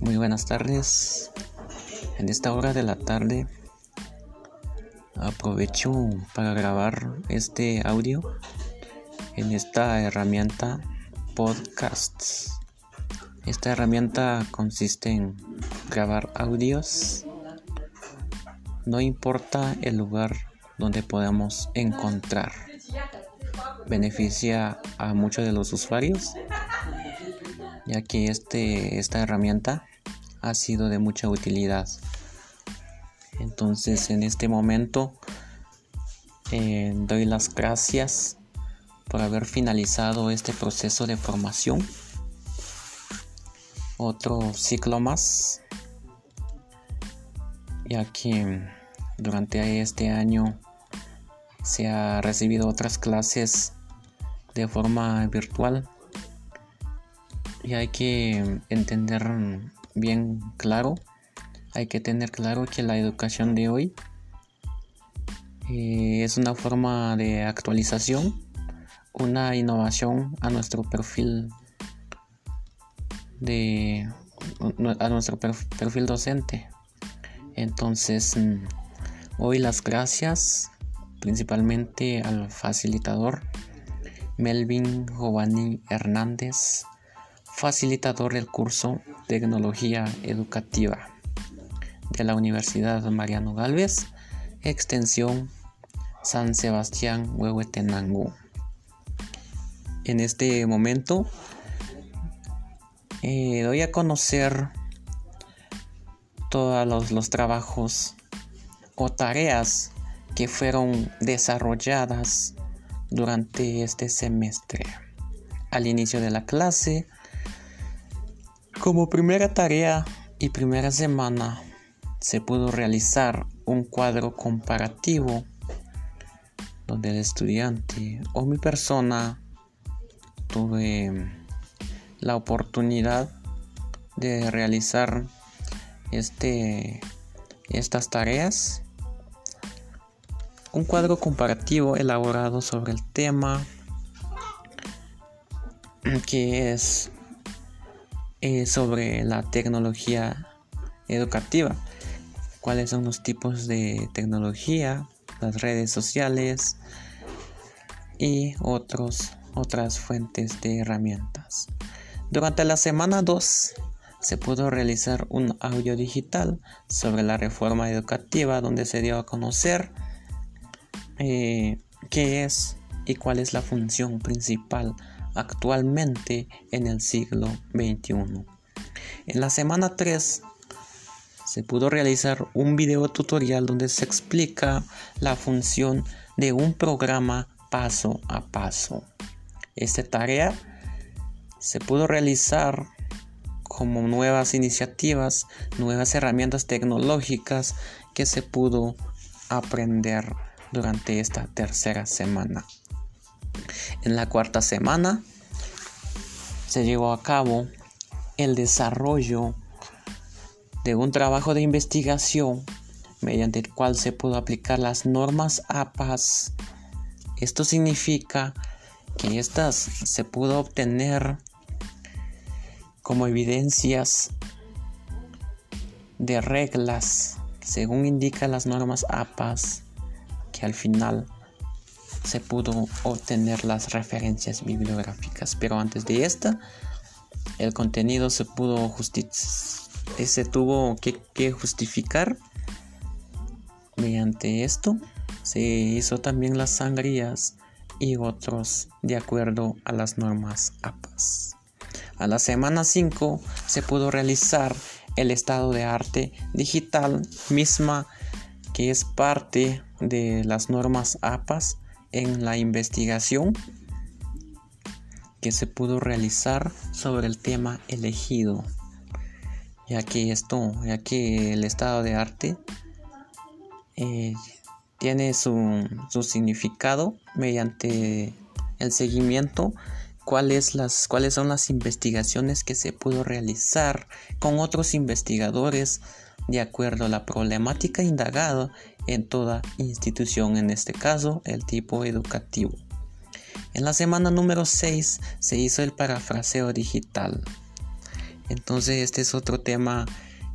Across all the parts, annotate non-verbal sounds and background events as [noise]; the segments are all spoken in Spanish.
Muy buenas tardes. En esta hora de la tarde aprovecho para grabar este audio en esta herramienta podcasts. Esta herramienta consiste en grabar audios. No importa el lugar donde podamos encontrar. Beneficia a muchos de los usuarios ya que este, esta herramienta ha sido de mucha utilidad. Entonces en este momento eh, doy las gracias por haber finalizado este proceso de formación. Otro ciclo más, ya que durante este año se ha recibido otras clases de forma virtual y hay que entender bien claro, hay que tener claro que la educación de hoy eh, es una forma de actualización, una innovación a nuestro perfil de a nuestro perfil docente. Entonces, mm, hoy las gracias principalmente al facilitador Melvin Giovanni Hernández facilitador del curso Tecnología Educativa de la Universidad Mariano Galvez, extensión San Sebastián Huehuetenango. En este momento eh, doy a conocer todos los, los trabajos o tareas que fueron desarrolladas durante este semestre. Al inicio de la clase como primera tarea y primera semana se pudo realizar un cuadro comparativo donde el estudiante o mi persona tuve la oportunidad de realizar este, estas tareas. Un cuadro comparativo elaborado sobre el tema que es eh, sobre la tecnología educativa. ¿Cuáles son los tipos de tecnología? Las redes sociales y otros, otras fuentes de herramientas. Durante la semana 2 se pudo realizar un audio digital sobre la reforma educativa donde se dio a conocer eh, qué es y cuál es la función principal actualmente en el siglo XXI. En la semana 3 se pudo realizar un video tutorial donde se explica la función de un programa paso a paso. Esta tarea se pudo realizar como nuevas iniciativas, nuevas herramientas tecnológicas que se pudo aprender durante esta tercera semana. En la cuarta semana se llevó a cabo el desarrollo de un trabajo de investigación mediante el cual se pudo aplicar las normas APAS. Esto significa que estas se pudo obtener como evidencias de reglas según indican las normas APAS que al final se pudo obtener las referencias bibliográficas. Pero antes de esta, el contenido se pudo se tuvo que, justificar. Mediante esto se hizo también las sangrías y otros de acuerdo a las normas APAS. A la semana 5 se pudo realizar el estado de arte digital misma que es parte de las normas APAS en la investigación que se pudo realizar sobre el tema elegido, ya que esto, ya que el estado de arte eh, tiene su, significado mediante el seguimiento cuáles, las, cuáles son las investigaciones que se pudo realizar con otros investigadores de acuerdo a la problemática indagada en toda institución, en este caso el tipo educativo. En la semana número 6 se hizo el parafraseo digital. Entonces este es otro tema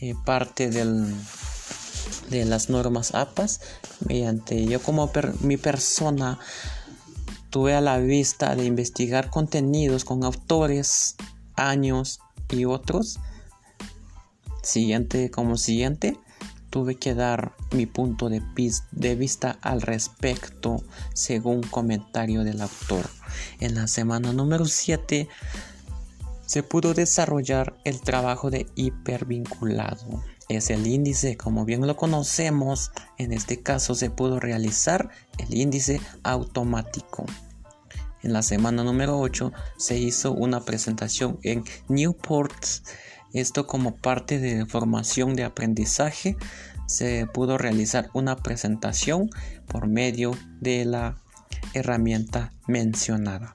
eh, parte del, de las normas APAS mediante yo como mi persona tuve a la vista de investigar contenidos con autores, años y otros. Siguiente como siguiente, tuve que dar mi punto de, de vista al respecto según comentario del autor. En la semana número 7 se pudo desarrollar el trabajo de hipervinculado. Es el índice, como bien lo conocemos, en este caso se pudo realizar el índice automático. En la semana número 8 se hizo una presentación en Newport. Esto como parte de formación de aprendizaje se pudo realizar una presentación por medio de la herramienta mencionada.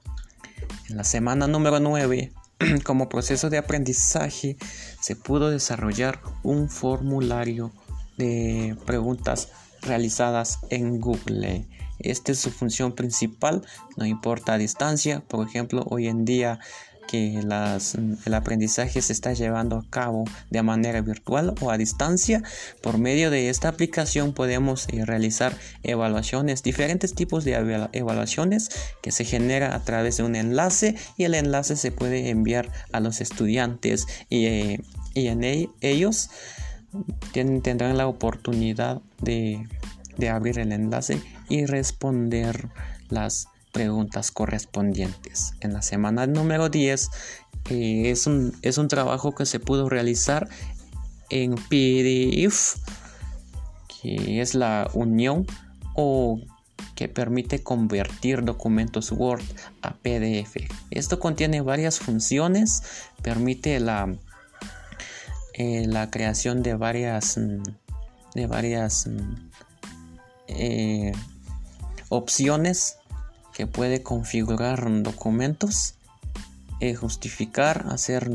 En la semana número 9 [clears throat] como proceso de aprendizaje se pudo desarrollar un formulario de preguntas realizadas en Google. Esta es su función principal, no importa distancia. Por ejemplo, hoy en día que el aprendizaje se está llevando a cabo de manera virtual o a distancia, por medio de esta aplicación podemos eh, realizar evaluaciones, diferentes tipos de evaluaciones que se genera a través de un enlace y el enlace se puede enviar a los estudiantes y, eh, en ellos tendrán la oportunidad de de abrir el enlace y responder las preguntas correspondientes. En la semana número 10 eh, es, un, es un trabajo que se pudo realizar en PDF, que es la unión o que permite convertir documentos Word a PDF. Esto contiene varias funciones, permite la, eh, la creación de varias, de varias eh, opciones que puede configurar documentos, eh, justificar, hacer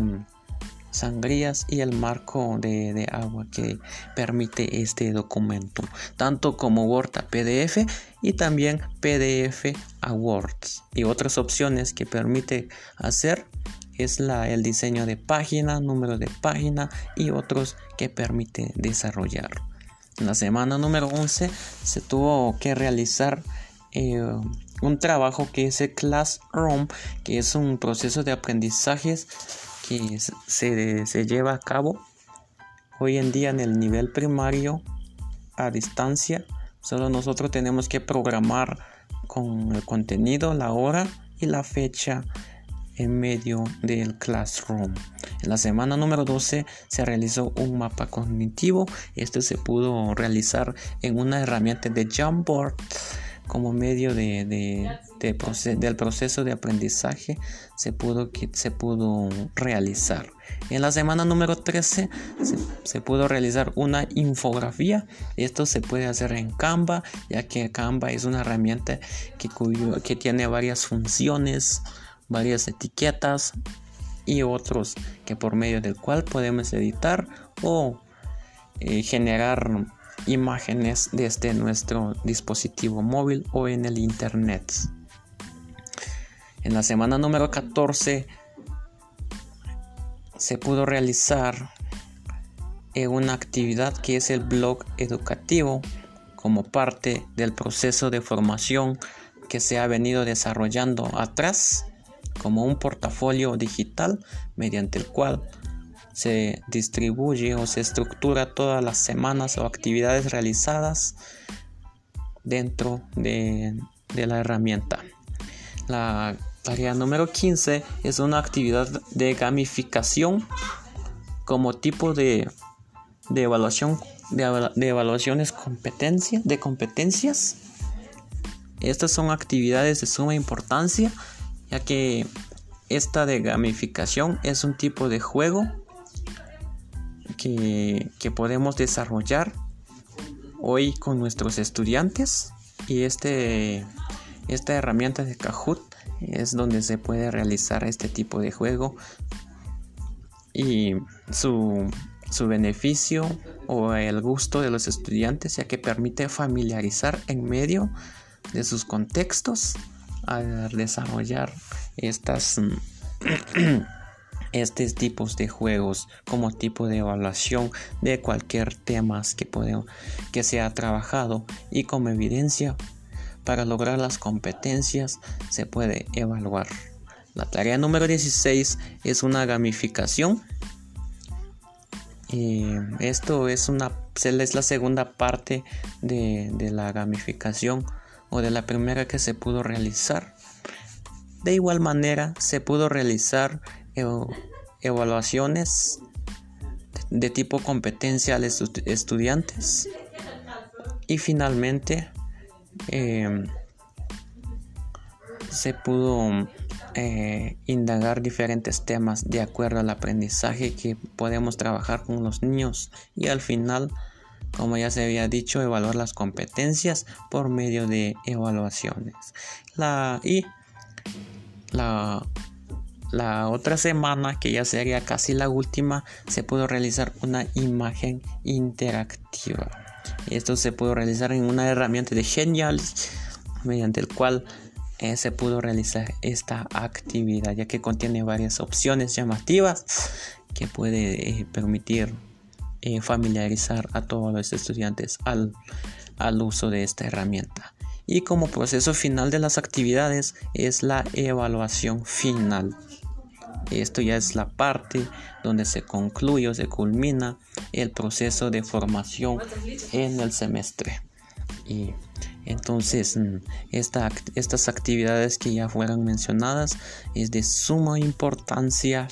sangrías y el marco de, agua que permite este documento, tanto como Word a PDF y también PDF a Word. Y otras opciones que permite hacer es la, el diseño de página, número de página y otros que permite desarrollar. En la semana número 11 se tuvo que realizar eh, un trabajo que es el Classroom, que es un proceso de aprendizajes que se, se lleva a cabo hoy en día en el nivel primario a distancia. Solo nosotros tenemos que programar con el contenido, la hora y la fecha en medio del Classroom. En la semana número 12 se realizó un mapa cognitivo. Este se pudo realizar en una herramienta de Jamboard como medio de, del proceso de aprendizaje se pudo, se pudo realizar. En la semana número 13 se, pudo realizar una infografía. Esto se puede hacer en Canva, ya que Canva es una herramienta que, que tiene varias funciones varias etiquetas y otros que por medio del cual podemos editar o eh, generar imágenes desde nuestro dispositivo móvil o en el internet. En la semana número 14 se pudo realizar eh, una actividad que es el blog educativo como parte del proceso de formación que se ha venido desarrollando atrás como un portafolio digital mediante el cual se distribuye o se estructura todas las semanas o actividades realizadas dentro de, la herramienta. La tarea número 15 es una actividad de gamificación como tipo de, evaluación de, evaluaciones de competencias. Estas son actividades de suma importancia ya que esta de gamificación es un tipo de juego que, podemos desarrollar hoy con nuestros estudiantes. Y este, esta herramienta de Kahoot es donde se puede realizar este tipo de juego. Y su, su beneficio o el gusto de los estudiantes ya que permite familiarizar en medio de sus contextos al desarrollar estas, [clears throat] estos tipos de juegos como tipo de evaluación de cualquier tema que, que se ha trabajado y como evidencia para lograr las competencias se puede evaluar. La tarea número 16 es una gamificación. esto es, una, es la segunda parte de, de la gamificación o de la primera que se pudo realizar. De igual manera se pudo realizar evaluaciones de tipo competencia a los estudiantes. Y finalmente em, se pudo eh, indagar diferentes temas de acuerdo al aprendizaje que podemos trabajar con los niños y al final como ya se había dicho evaluar las competencias por medio de evaluaciones. La y la la otra semana, que ya sería casi la última, se pudo realizar una imagen interactiva. Esto se pudo realizar en una herramienta de Genial, mediante el cual eh, se pudo realizar esta actividad, ya que contiene varias opciones llamativas que puede eh, permitir eh, familiarizar a todos los estudiantes al, al uso de esta herramienta. Y como proceso final de las actividades es la evaluación final. Esto ya es la parte donde se concluye o se culmina el proceso de formación en el semestre. Y entonces mm, estas actividades que ya fueron mencionadas es de suma importancia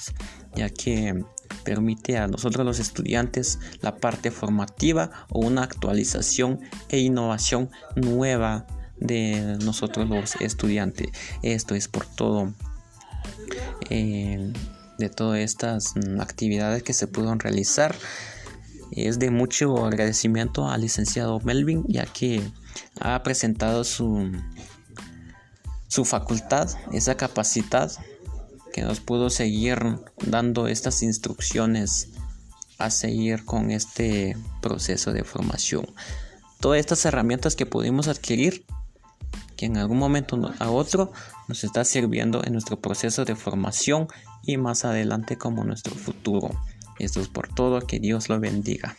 ya que permite a nosotros los estudiantes la parte formativa o una actualización e innovación nueva de nosotros los estudiantes. Esto es por todo eh, de todas estas actividades que se pudieron realizar. Es de mucho agradecimiento al licenciado Melvin, ya que ha presentado su, su facultad, esa capacidad que nos pudo seguir dando estas instrucciones a seguir con este proceso de formación. Todas estas herramientas que pudimos adquirir que en algún momento a otro nos está sirviendo en nuestro proceso de formación y más adelante como nuestro futuro. Esto es por todo, que Dios lo bendiga.